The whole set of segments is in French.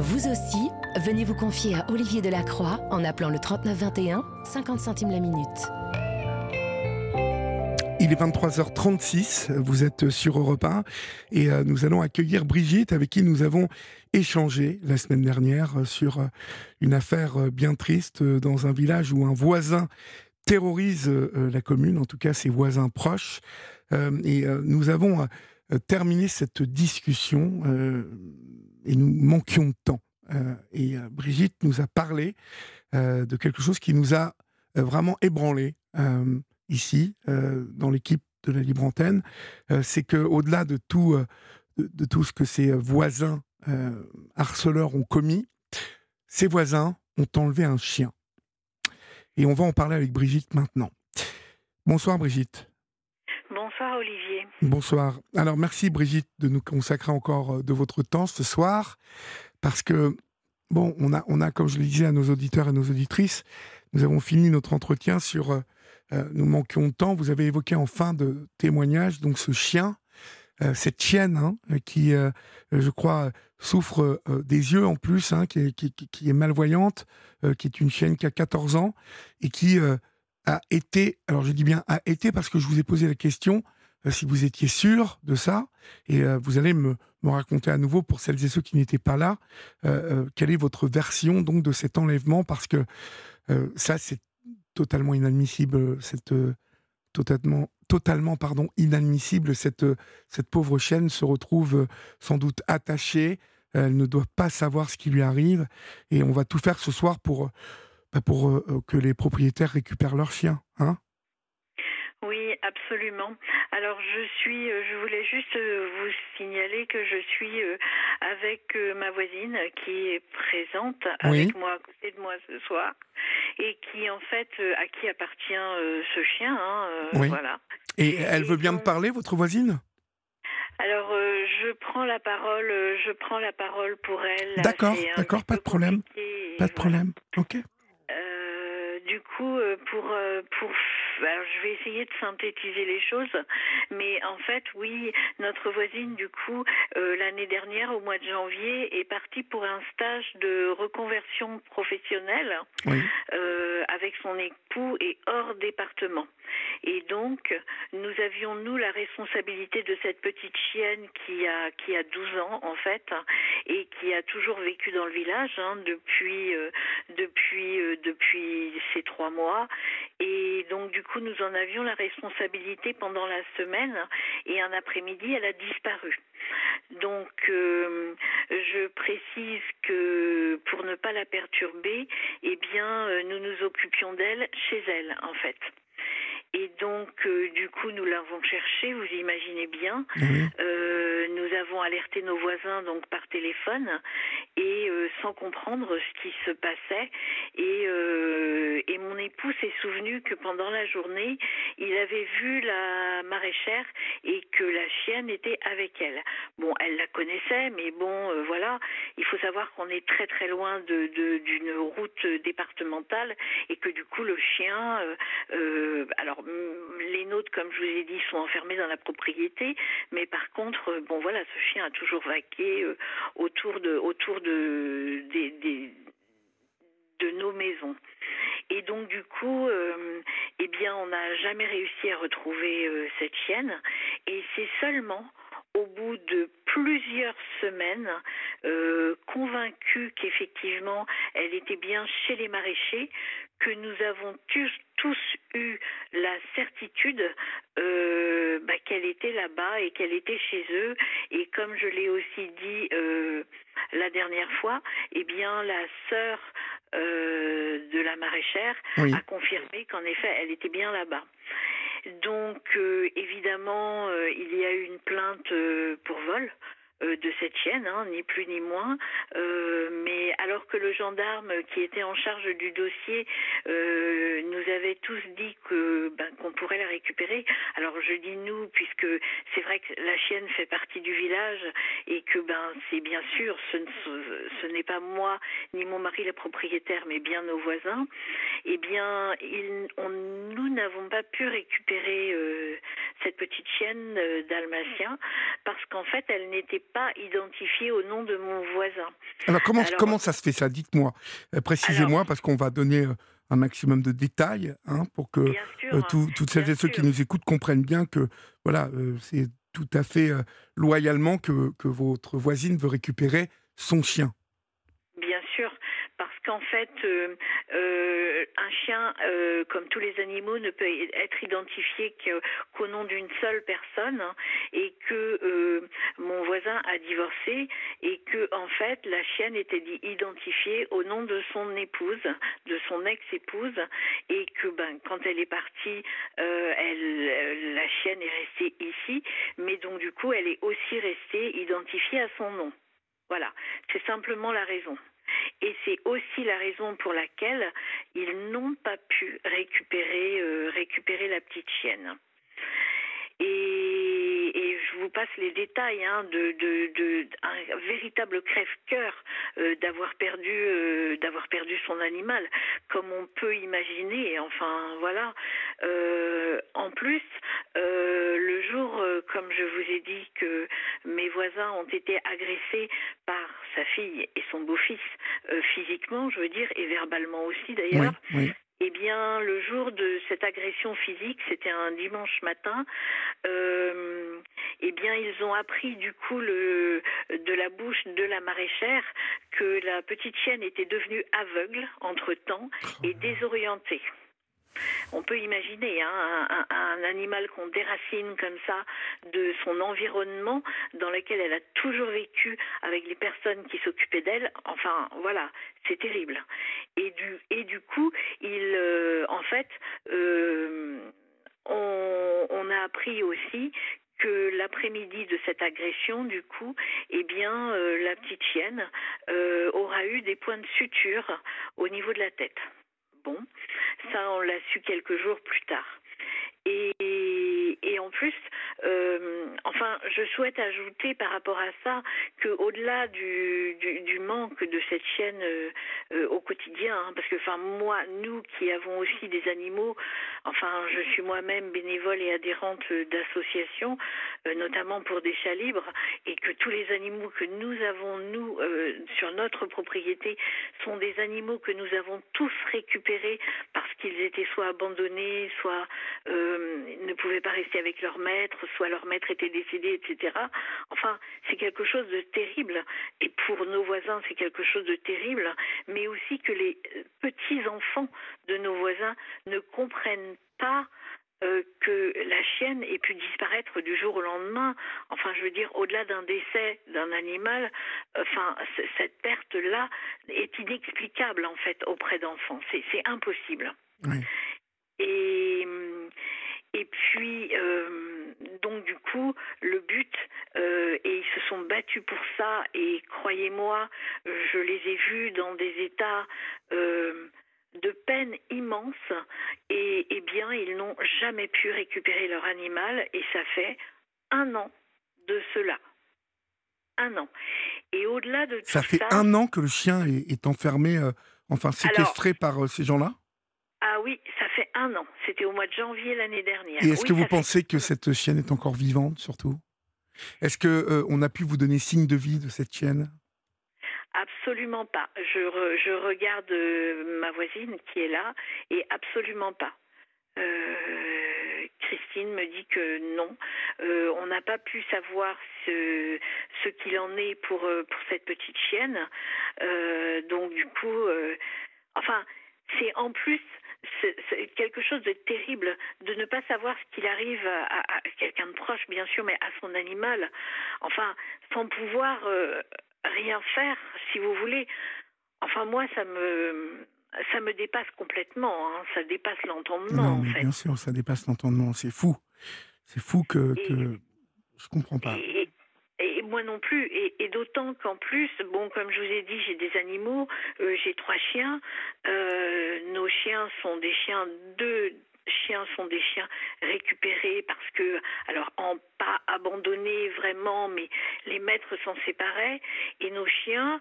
Vous aussi, venez vous confier à Olivier Delacroix en appelant le 3921, 50 centimes la minute. Il est 23h36, vous êtes sur Europe 1 et euh, nous allons accueillir Brigitte avec qui nous avons échangé la semaine dernière euh, sur euh, une affaire bien triste dans un village où un voisin terrorise la commune, en tout cas ses voisins proches. Et nous avons terminé cette discussion et nous manquions de temps. Et Brigitte nous a parlé de quelque chose qui nous a vraiment ébranlé ici, euh, dans l'équipe de la Libre Antenne, euh, c'est qu'au-delà de tout, euh, de, tout ce que ses voisins harceleurs ont commis, ses voisins ont enlevé un chien. Et on va en parler avec Brigitte maintenant. Bonsoir Brigitte. Bonsoir Olivier. Bonsoir. Alors merci Brigitte de nous consacrer encore de votre temps ce soir, parce que, bon, on a, comme je le disais à nos auditeurs et nos auditrices, nous avons fini notre entretien sur euh, nous manquions de temps. Vous avez évoqué en fin de témoignage donc ce chien, euh, cette chienne hein, qui, euh, je crois, souffre des yeux en plus, hein, qui, est, malvoyante, qui est une chienne qui a 14 ans et qui a été, alors je dis bien a été parce que je vous ai posé la question si vous étiez sûr de ça, et vous allez me, raconter à nouveau pour celles et ceux qui n'étaient pas là, quelle est votre version donc de cet enlèvement, parce que ça c'est totalement inadmissible, cette euh, totalement, totalement pardon, inadmissible. Cette, euh, cette pauvre chienne se retrouve euh, sans doute attachée. Elle ne doit pas savoir ce qui lui arrive. Et on va tout faire ce soir pour, bah, pour que les propriétaires récupèrent leur chien. Hein absolument. Alors je suis, je voulais juste vous signaler que je suis avec ma voisine qui est présente avec moi à côté de moi ce soir et qui en fait euh, à qui appartient euh, ce chien. Hein, euh, voilà. Et elle veut bien me parler, votre voisine? Alors, je prends la parole, je prends la parole pour elle. D'accord, d'accord, pas de problème. Pas de problème. Ok du coup, euh, pour, euh, pour je vais essayer de synthétiser les choses, mais en fait, oui, notre voisine, du coup, euh, l'année dernière, au mois de janvier, est partie pour un stage de reconversion professionnelle avec son époux et hors département. Et donc, nous avions, nous, la responsabilité de cette petite chienne qui a, qui a 12 ans, en fait, et qui a toujours vécu dans le village hein, depuis, depuis, depuis ces trois mois. Et donc, du coup, nous en avions la responsabilité pendant la semaine. Et un après-midi, elle a disparu. Donc, euh, je précise que pour ne pas la perturber, eh bien, euh, nous nous occupions d'elle chez elle, en fait. Et donc, euh, du coup, nous l'avons cherché, vous imaginez bien. Euh, nous avons alerté nos voisins donc par téléphone et euh, sans comprendre ce qui se passait. Et, et mon époux s'est souvenu que pendant la journée, il avait vu la maraîchère et que la chienne était avec elle. Bon, elle la connaissait, mais bon, voilà, il faut savoir qu'on est très très loin de, d'une route départementale et que du coup, le chien, alors Les nôtres, comme je vous ai dit, sont enfermés dans la propriété, mais par contre, euh, bon voilà, ce chien a toujours vaqué euh, autour de nos maisons. Et donc du coup, euh, eh bien, on n'a jamais réussi à retrouver cette chienne. Et c'est seulement au bout de plusieurs semaines, euh, convaincus qu'effectivement elle était bien chez les maraîchers, que nous avons tous, tous eu la certitude euh, bah, qu'elle était là-bas et qu'elle était chez eux. Et comme je l'ai aussi dit euh, la dernière fois, eh bien la sœur euh, de la maraîchère a confirmé qu'en effet elle était bien là-bas. Donc évidemment, il y a eu une plainte pour vol de cette chienne, hein, ni plus ni moins. Euh, mais alors que le gendarme qui était en charge du dossier euh, nous avait tous dit que ben, qu'on pourrait la récupérer. Alors je dis nous puisque c'est vrai que la chienne fait partie du village et que ben c'est bien sûr ce, n'est pas moi ni mon mari le propriétaire mais bien nos voisins. Eh bien, nous n'avons pas pu récupérer cette petite chienne dalmatien, parce qu'en fait, elle n'était pas identifiée au nom de mon voisin. Alors comment, comment ça se fait ça? Dites-moi, précisez-moi, parce qu'on va donner un maximum de détails hein, pour que toutes celles et ceux qui nous écoutent comprennent bien que voilà, c'est tout à fait loyalement que, que votre voisine veut récupérer son chien. Qu'en fait, euh, euh, un chien, euh, comme tous les animaux, ne peut être identifié qu'au nom d'une seule personne, hein, et que mon voisin a divorcé, et que en fait, la chienne était identifiée au nom de son épouse, de son ex-épouse, et que ben, quand elle est partie, elle, la chienne est restée ici, mais donc du coup, elle est aussi restée identifiée à son nom. Voilà, c'est simplement la raison. Et c'est aussi la raison pour laquelle ils n'ont pas pu récupérer, euh, la petite chienne. Et, je vous passe les détails hein, de, de, de, un véritable crève-cœur euh, d'avoir perdu euh, d'avoir perdu son animal, comme on peut imaginer. Enfin voilà. En plus, le jour, comme je vous ai dit, que mes voisins ont été agressés par sa fille et son beau-fils physiquement, je veux dire, et verbalement aussi d'ailleurs. Oui, eh bien, le jour de cette agression physique, c'était un dimanche matin, euh, eh bien, ils ont appris du coup le, de la bouche de la maraîchère que la petite chienne était devenue aveugle entre-temps et oh désorientée. On peut imaginer hein, un, animal qu'on déracine comme ça de son environnement dans lequel elle a toujours vécu avec les personnes qui s'occupaient d'elle. Enfin, voilà, c'est terrible. Et du, et du coup, il, euh, en fait, euh, on, a appris aussi que l'après-midi de cette agression, du coup, eh bien, euh, la petite chienne aura eu des points de suture au niveau de la tête. Ça on l'a su quelques jours plus tard. Et, en plus, euh, enfin, je souhaite ajouter par rapport à ça que au-delà du, manque de cette chaîne euh, euh, au quotidien, hein, parce que enfin moi, nous qui avons aussi des animaux, enfin, je suis moi-même bénévole et adhérente d'associations, notamment pour des chats libres, et que tous les animaux que nous avons nous sur notre propriété sont des animaux que nous avons tous récupérés parce qu'ils étaient soit abandonnés, soit ne pouvaient pas rester avec leur maître, soit leur maître était décédé, etc. Enfin, c'est quelque chose de terrible. Et pour nos voisins, c'est quelque chose de terrible, mais aussi que les euh, petits-enfants de nos voisins ne comprennent pas euh, que la chienne ait pu disparaître du jour au lendemain. Enfin, je veux dire, au-delà d'un décès d'un animal, enfin, cette perte-là est inexplicable en fait auprès d'enfants. C'est impossible. Et et puis, euh, donc du coup, le but, euh, et ils se sont battus pour ça, et croyez-moi, je les ai vus dans des états euh, de peine immense, et, eh bien, ils n'ont jamais pu récupérer leur animal, et ça fait un an de cela. Un an. Et au-delà de ça fait un an que le chien est, enfermé, enfin séquestré par ces gens-là? Ah oui, ça fait un an. C'était au mois de janvier l'année dernière. Et est-ce que vous pensez que cette chienne est encore vivante, surtout? Est-ce que euh, on a pu vous donner signe de vie de cette chienne? Absolument pas. Je, regarde euh, ma voisine qui est là et absolument pas. Euh, Christine me dit que non. on n'a pas pu savoir ce, qu'il en est pour, cette petite chienne. donc du coup, enfin, c'est en plus quelque chose de terrible de ne pas savoir ce qu'il arrive à, quelqu'un de proche, bien sûr, mais à son animal. Enfin, sans pouvoir euh, rien faire, si vous voulez. Enfin, moi, ça me ça me dépasse complètement. Hein. Ça dépasse l'entendement. en fait. Bien sûr, ça dépasse l'entendement. C'est fou. C'est fou que, que je comprends pas. Et moi non plus. Et, d'autant qu'en plus, bon, comme je vous ai dit, j'ai des animaux. Euh, j'ai trois chiens. Euh, nos chiens sont des chiens, deux chiens sont des chiens récupérés parce que, alors, en pas abandonnés vraiment, mais les maîtres s'en séparaient et nos chiens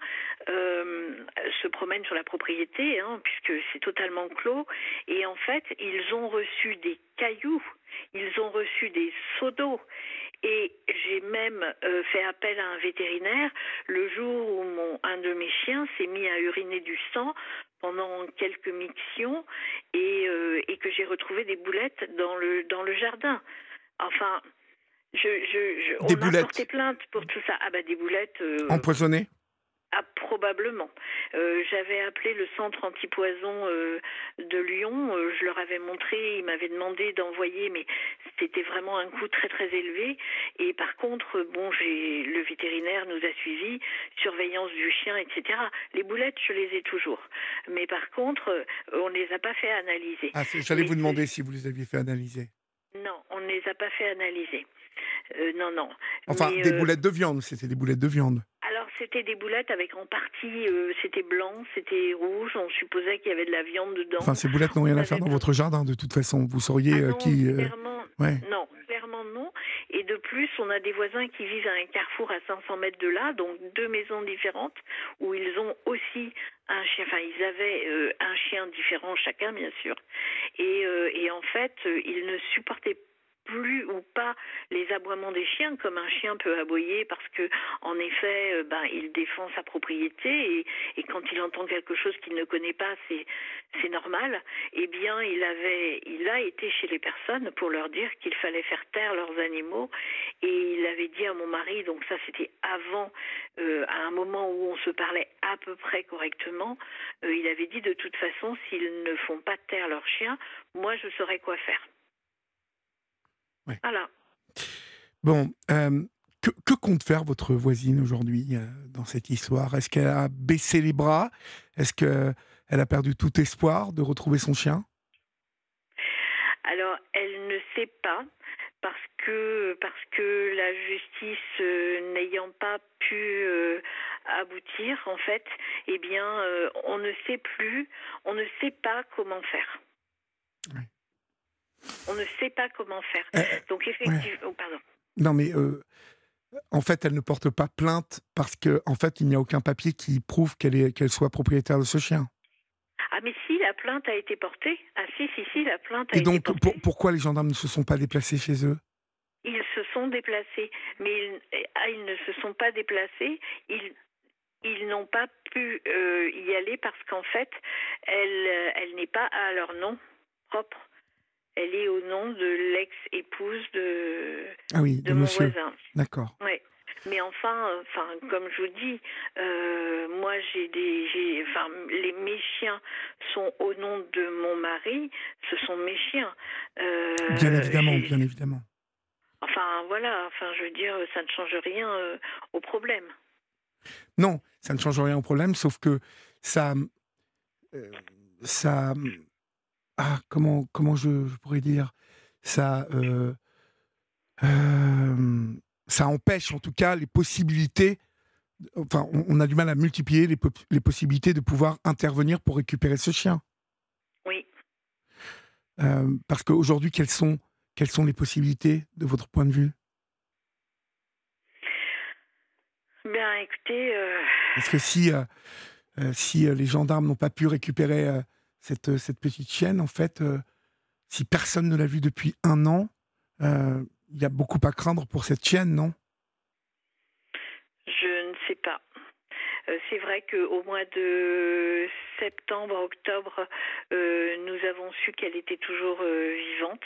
euh, se promènent sur la propriété, hein, puisque c'est totalement clos. Et en fait, ils ont reçu des cailloux, ils ont reçu des seaux d'eau. Et j'ai même euh, fait appel à un vétérinaire le jour où un de mes chiens s'est mis à uriner du sang pendant quelques mictions et, euh, et que j'ai retrouvé des boulettes dans le, dans le jardin. Enfin, je, je, je Des on boulettes. a porté plainte pour tout ça. Ah bah des boulettes. euh, Empoisonné ah, probablement. Euh, J'avais appelé le centre antipoison euh, de Lyon. Euh, je leur avais montré, ils m'avaient demandé d'envoyer, mais c'était vraiment un coût très très élevé. Et par contre, bon, j'ai le vétérinaire nous a suivis, surveillance du chien, etc. Les boulettes, je les ai toujours. Mais par contre, on ne les a pas fait analyser. ah, J'allais vous demander si vous les aviez fait analyser. Non, on ne les a pas fait analyser. Non, non. Enfin, Mais, des boulettes de viande, c'était des boulettes de viande. Alors c'était des boulettes avec en partie, euh, c'était blanc, c'était rouge. On supposait qu'il y avait de la viande dedans. Enfin, ces boulettes n'ont rien à faire dans votre jardin, de toute façon. Vous sauriez Ah euh, non, qui. euh, clairement, ouais. non, clairement non. Et de plus, on a des voisins qui vivent à un carrefour à 500 mètres de là, donc deux maisons différentes où ils ont aussi un chien. Enfin, ils avaient euh, un chien différent chacun, bien sûr. Et, euh, et en fait, ils ne supportaient plus ou pas les aboiements des chiens comme un chien peut aboyer parce que en effet euh, ben il défend sa propriété et, quand il entend quelque chose qu'il ne connaît pas c'est c'est normal. Eh bien il avait il a été chez les personnes pour leur dire qu'il fallait faire taire leurs animaux et il avait dit à mon mari donc ça c'était avant euh, à un moment où on se parlait à peu près correctement euh, il avait dit de toute façon s'ils ne font pas taire leurs chiens moi je saurais quoi faire Voilà. Bon, euh, que, que compte faire votre voisine aujourd'hui euh, dans cette histoire? Est-ce qu'elle a baissé les bras? Est-ce qu'elle a perdu tout espoir de retrouver son chien? Alors, elle ne sait pas parce que parce que la justice euh, n'ayant pas pu euh, aboutir, en fait, eh bien, euh, on ne sait plus, on ne sait pas comment faire. On ne sait pas comment faire. Euh, Donc effectivement, oh, pardon. Non, mais euh, en fait, elle ne porte pas plainte parce qu'en en fait, il n'y a aucun papier qui prouve qu'elle est qu'elle soit propriétaire de ce chien. Ah mais si, la plainte a été portée. Ah si, si, si, la plainte a Et été donc, portée. pour- pourquoi les gendarmes ne se sont pas déplacés chez eux? Ils se sont déplacés, mais ils, ah, ils ne se sont pas déplacés. Ils, ils n'ont pas pu euh, y aller parce qu'en fait, elle, euh, elle n'est pas à leur nom propre. Elle est au nom de l'ex-épouse de, Ah oui, de de mon monsieur. voisin. D'accord. Ouais. Mais enfin, enfin, comme je vous dis, euh, moi j'ai des, j'ai, enfin, les mes chiens sont au nom de mon mari. Ce sont mes chiens. Euh, Bien évidemment, bien évidemment. Enfin voilà, enfin je veux dire, ça ne change rien euh, au problème. Non, ça ne change rien au problème, sauf que ça, ça, ah, comment, comment je, je pourrais dire, ça, euh, euh, ça empêche en tout cas les possibilités. Enfin, on, on a du mal à multiplier les, po- les possibilités de pouvoir intervenir pour récupérer ce chien. Oui. Euh, parce qu'aujourd'hui, quelles sont, quelles sont les possibilités de votre point de vue? Bien, écoutez, Parce que si, si les gendarmes n'ont pas pu récupérer cette, euh, cette petite chienne, en fait, euh, si personne ne l'a vue depuis un an, euh, il y a beaucoup à craindre pour cette chienne, non? Je ne sais pas. Euh, c'est vrai qu'au mois de septembre, octobre, nous avons su qu'elle était toujours vivante.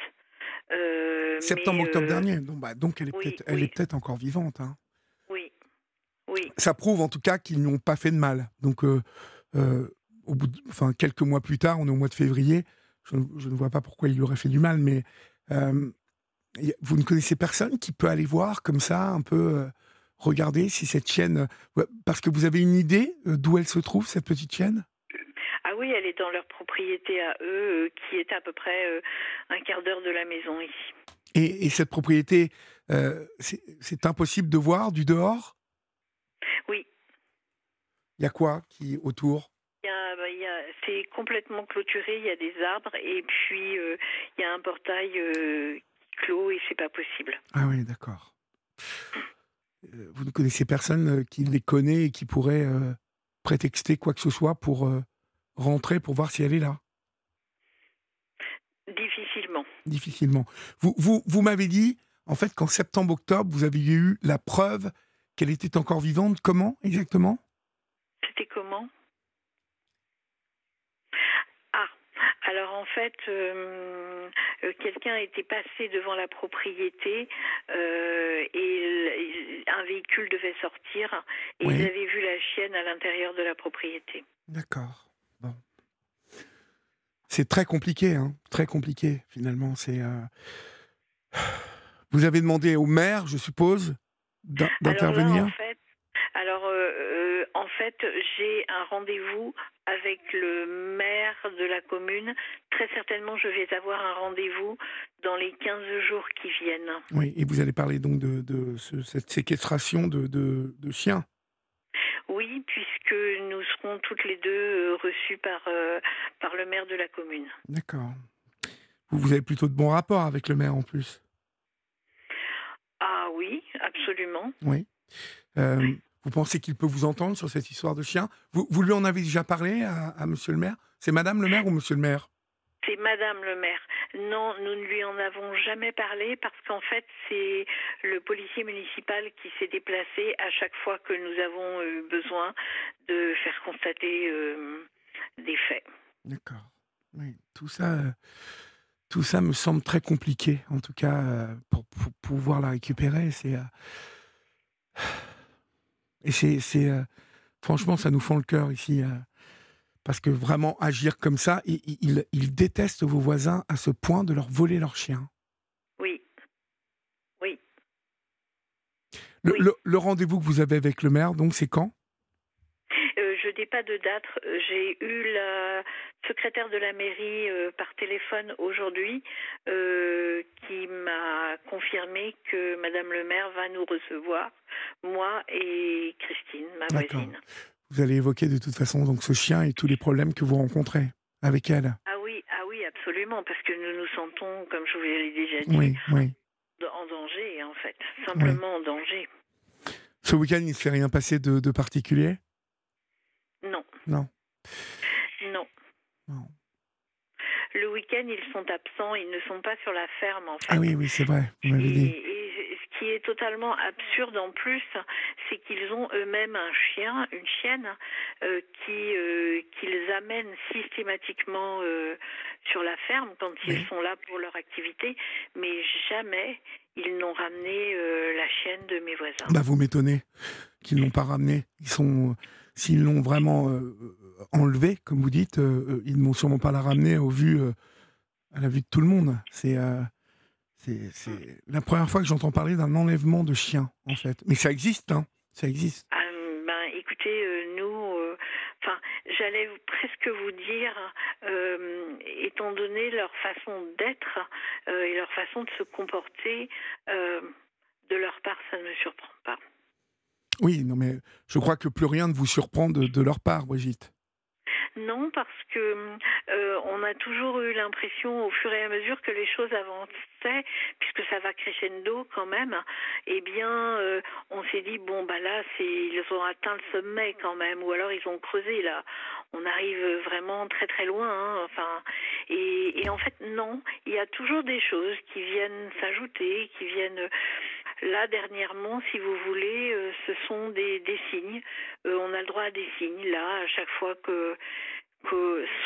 Septembre, octobre dernier. Donc, bah, donc elle est oui, peut-être oui. encore vivante. hein. Oui, oui, Ça prouve en tout cas qu'ils n'ont pas fait de mal. Donc, euh, au bout de- enfin, quelques mois plus tard, on est au mois de février, je, ne- je ne vois pas pourquoi il lui aurait fait du mal, mais euh, vous ne connaissez personne qui peut aller voir comme ça, un peu euh, regarder si cette chienne. euh, parce que vous avez une idée d'où elle se trouve, cette petite chienne Ah oui, elle est dans leur propriété à eux, euh, qui est à peu près euh, un quart d'heure de la maison ici. et, et cette propriété, euh, c'est c'est impossible de voir du dehors? Oui. Il y a quoi qui autour? Il y a- bah, c'est complètement clôturé, il y a des arbres et puis euh, il y a un portail euh, clos et c'est pas possible. Ah oui, d'accord. vous ne connaissez personne qui les connaît et qui pourrait prétexter quoi que ce soit pour rentrer pour voir si elle est là? Difficilement. Difficilement. Vous, vous, vous m'avez dit, en fait, qu'en septembre-octobre, vous aviez eu la preuve qu'elle était encore vivante. Comment exactement? C'était comment Ah, alors en fait, euh, euh, quelqu'un était passé devant la propriété euh, et un véhicule devait sortir et ils avaient vu la chienne à l'intérieur de la propriété. D'accord. Bon. C'est très compliqué, hein très compliqué finalement. C'est. Vous avez demandé au maire, je suppose, d'intervenir? Fait, j'ai un rendez-vous avec le maire de la commune. Très certainement, je vais avoir un rendez-vous dans les 15 jours qui viennent. Oui, et vous allez parler donc de, cette séquestration de, chiens. Oui, puisque nous serons toutes les deux euh, reçues par, par le maire de la commune. D'accord. Vous avez plutôt de bons rapports avec le maire en plus ah oui, absolument. Oui. Euh, vous pensez qu'il peut vous entendre sur cette histoire de chien? Vous, vous, lui en avez déjà parlé à, Monsieur le maire? C'est Madame le maire ou Monsieur le maire? C'est Madame le maire. Non, nous ne lui en avons jamais parlé parce qu'en fait, c'est le policier municipal qui s'est déplacé à chaque fois que nous avons eu besoin de faire constater euh, des faits. D'accord. Oui, tout ça. Euh, tout ça me semble très compliqué, en tout cas, euh, pour, pouvoir la récupérer. C'est et c'est, euh, franchement, ça nous fend le cœur ici, parce que vraiment agir comme ça, ils il, détestent vos voisins à ce point de leur voler leur chien. Oui, oui. Le, le rendez-vous que vous avez avec le maire, donc, c'est quand? N'ai pas de date. J'ai eu la secrétaire de la mairie euh, par téléphone aujourd'hui euh, qui m'a confirmé que Madame le maire va nous recevoir, moi et Christine, ma voisine. Vous allez évoquer de toute façon donc ce chien et tous les problèmes que vous rencontrez avec elle. Ah oui, ah oui, absolument, parce que nous nous sentons, comme je vous l'ai déjà dit, oui, oui. en danger en fait, simplement en danger. Ce week-end, il ne s'est rien passé de particulier? Non. Non. Non. Le week-end, ils sont absents, ils ne sont pas sur la ferme en fait. Ah oui, oui, c'est vrai. et, ce qui est totalement absurde en plus, c'est qu'ils ont eux-mêmes un chien, une chienne, euh, qui euh, qu'ils amènent systématiquement euh, sur la ferme quand ils sont là pour leur activité, mais jamais ils n'ont ramené la chienne de mes voisins. Bah vous m'étonnez qu'ils l'ont pas ramené. Ils sont s'ils l'ont vraiment euh, enlevé, comme vous dites, euh, euh, ils ne vont sûrement pas la ramener au vu, à la vue de tout le monde. C'est la première fois que j'entends parler d'un enlèvement de chien, en fait. Mais ça existe, hein Ça existe. Ben, écoutez, nous, j'allais presque vous dire, étant donné leur façon d'être et leur façon de se comporter, de leur part, ça ne me surprend pas. Oui, non, mais je crois que plus rien ne vous surprend de, leur part, Brigitte. Non, parce que euh, on a toujours eu l'impression, au fur et à mesure que les choses avançaient, puisque ça va crescendo quand même, eh bien, euh, on s'est dit bon bah là, ils ont atteint le sommet quand même, ou alors ils ont creusé là. On arrive vraiment très très loin. Hein, enfin, et en fait non, il y a toujours des choses qui viennent s'ajouter, qui viennent Là, dernièrement, si vous voulez, euh, ce sont des, signes. Euh, on a le droit à des signes, là, à chaque fois que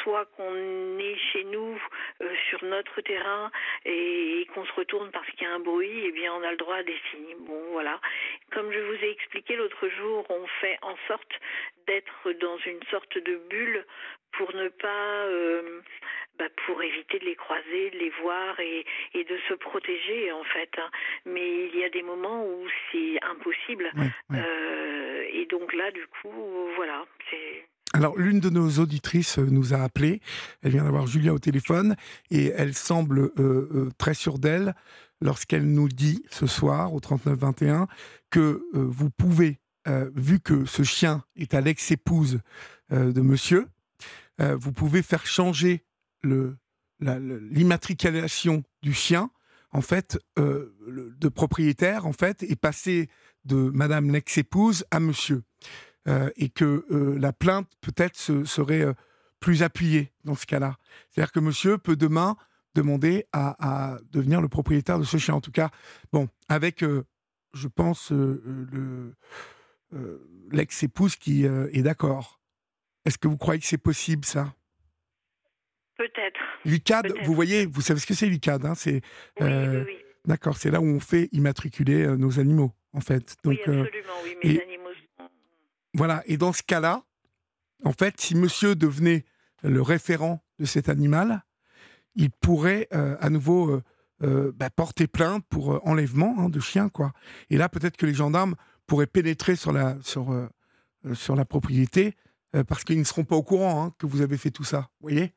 soit qu'on est chez nous euh, sur notre terrain et, qu'on se retourne parce qu'il y a un bruit, eh bien on a le droit à des signes. Bon voilà. Comme je vous ai expliqué l'autre jour, on fait en sorte d'être dans une sorte de bulle pour ne pas, euh, bah, pour éviter de les croiser, de les voir et, et de se protéger en fait. Hein. Mais il y a des moments où c'est impossible. Euh, et donc là, du coup, voilà, c'est alors, l'une de nos auditrices euh, nous a appelé. Elle vient d'avoir Julia au téléphone et elle semble euh, très sûre d'elle lorsqu'elle nous dit ce soir au 3921 que vous pouvez, vu que ce chien est à l'ex-épouse de monsieur, vous pouvez faire changer l'immatriculation du chien en fait, de propriétaire, en fait, est passé de Madame l'ex-épouse à Monsieur, et que la plainte peut-être serait plus appuyée dans ce cas-là. C'est-à-dire que Monsieur peut demain demander à, devenir le propriétaire de ce chien. En tout cas, bon, avec, je pense, le l'ex-épouse qui est d'accord. Est-ce que vous croyez que c'est possible, ça? Peut-être. L'UCAD, vous voyez, vous savez ce que c'est l'UCAD hein? C'est oui, oui, D'accord, c'est là où on fait immatriculer euh, nos animaux, en fait. Donc, oui, absolument, oui, mes animaux sont... Voilà, et dans ce cas-là, en fait, si monsieur devenait le référent de cet animal, il pourrait euh, à nouveau euh, bah, porter plainte pour enlèvement hein, de chien, quoi. Et là, peut-être que les gendarmes pourraient pénétrer sur la, sur la propriété parce qu'ils ne seront pas au courant hein, que vous avez fait tout ça, vous voyez?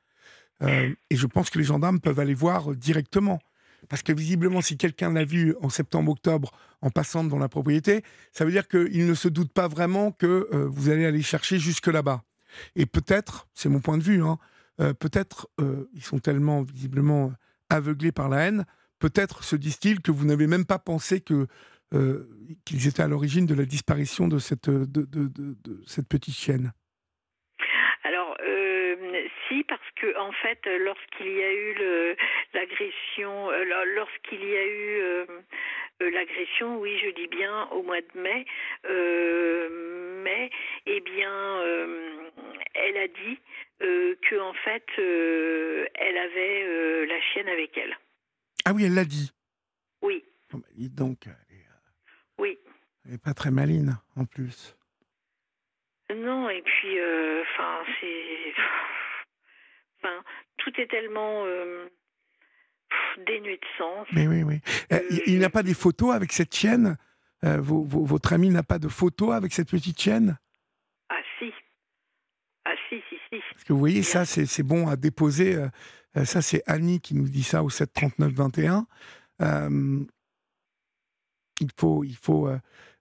Et je pense que les gendarmes peuvent aller voir directement. Parce que visiblement, si quelqu'un l'a vu en septembre-octobre en passant dans la propriété, ça veut dire qu'il ne se doute pas vraiment que euh, vous allez aller chercher jusque là-bas. Et peut-être, c'est mon point de vue, hein, euh, peut-être euh, ils sont tellement visiblement aveuglés par la haine, peut-être se disent-ils que vous n'avez même pas pensé que qu'ils étaient à l'origine de la disparition de cette, de, de cette petite chienne. Si, parce que en fait, lorsqu'il y a eu l'agression, euh, lorsqu'il y a eu euh, euh, l'agression, oui, je dis bien au mois de mai, mai, eh bien, elle a dit que en fait, elle avait la chienne avec elle. Ah oui, elle l'a dit. Oui. Oh, donc, n'est pas très maline, en plus. Non, et puis, enfin, c'est Enfin, tout est tellement euh, dénué de sens. Mais oui, oui. Euh, il, n'y a pas des photos avec cette chienne? Euh, Votre ami n'a pas de photos avec cette petite chienne? Ah si. Ah si, si, si. Parce que vous voyez, ça, c'est bon à déposer. ça, c'est Annie qui nous dit ça au 739-21. il faut... Il faut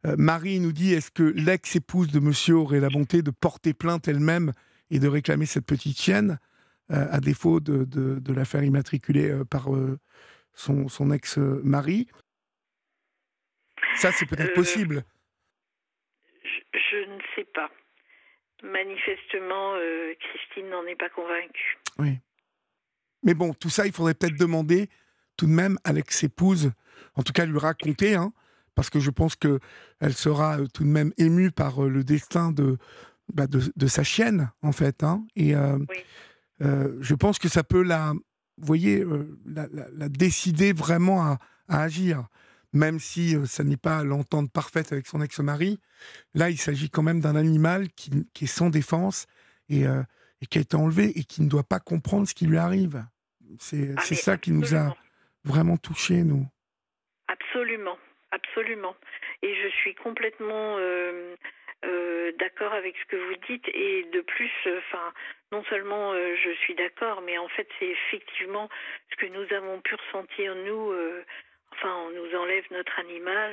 Marie nous dit, est-ce que l'ex-épouse de monsieur aurait la bonté de porter plainte elle-même et de réclamer cette petite chienne euh, à défaut de, de, la faire immatriculer euh, par euh, son, son ex-mari. Ça, c'est peut-être possible. Je, ne sais pas. Manifestement, Christine n'en est pas convaincue. Oui. Mais bon, tout ça, il faudrait peut-être demander tout de même à l'ex-épouse, en tout cas lui raconter, hein, parce que je pense qu'elle sera tout de même émue par le destin de, bah, de, de, sa chienne, en fait. Hein, et, oui. Euh, je pense que ça peut la, voyez, euh, la, décider vraiment à, agir, même si euh, ça n'est pas l'entente parfaite avec son ex-mari. Là, il s'agit quand même d'un animal qui, est sans défense et, qui a été enlevé et qui ne doit pas comprendre ce qui lui arrive. C'est ah, ça qui nous a vraiment touchés, nous. Absolument, absolument. Et je suis complètement euh, d'accord avec ce que vous dites et de plus, euh, enfin, non seulement euh, je suis d'accord, mais en fait c'est effectivement ce que nous avons pu ressentir nous. Enfin, on nous enlève notre animal,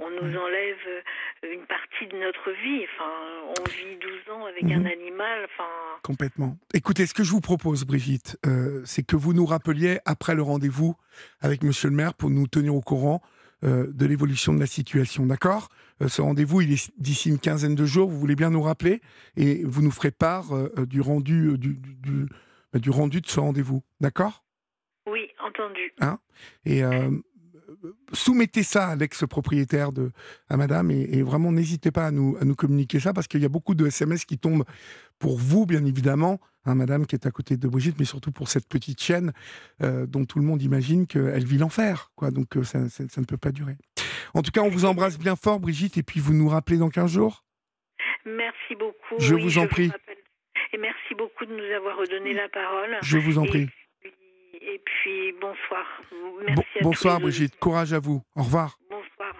on nous enlève une partie de notre vie. Enfin, on vit 12 ans avec un mhm. animal. Enfin... Complètement. Écoutez, ce que je vous propose, Brigitte, c'est que vous nous rappeliez après le rendez-vous avec Monsieur le maire pour nous tenir au courant euh, de l'évolution de la situation. D'accord? Euh, Ce rendez-vous, il est d'ici une quinzaine de jours. Vous voulez bien nous rappeler? Et vous nous ferez part euh, du rendu du, bah, du, rendu de ce rendez-vous. D'accord? Oui, entendu. Hein? Et soumettez ça à l'ex-propriétaire de à Madame et, vraiment n'hésitez pas à nous à nous communiquer ça parce qu'il y a beaucoup de SMS qui tombent pour vous, bien évidemment, hein, Madame qui est à côté de Brigitte, mais surtout pour cette petite chienne euh, dont tout le monde imagine qu'elle vit l'enfer. Quoi. Donc euh, ça, ne peut pas durer. En tout cas, on vous embrasse bien fort, Brigitte, et puis vous nous rappelez dans 15 jours. Merci beaucoup. Je vous en prie. et merci beaucoup de nous avoir redonné la parole. Je vous en prie. Et puis, bonsoir. bonsoir, Brigitte. Courage à vous. Au revoir.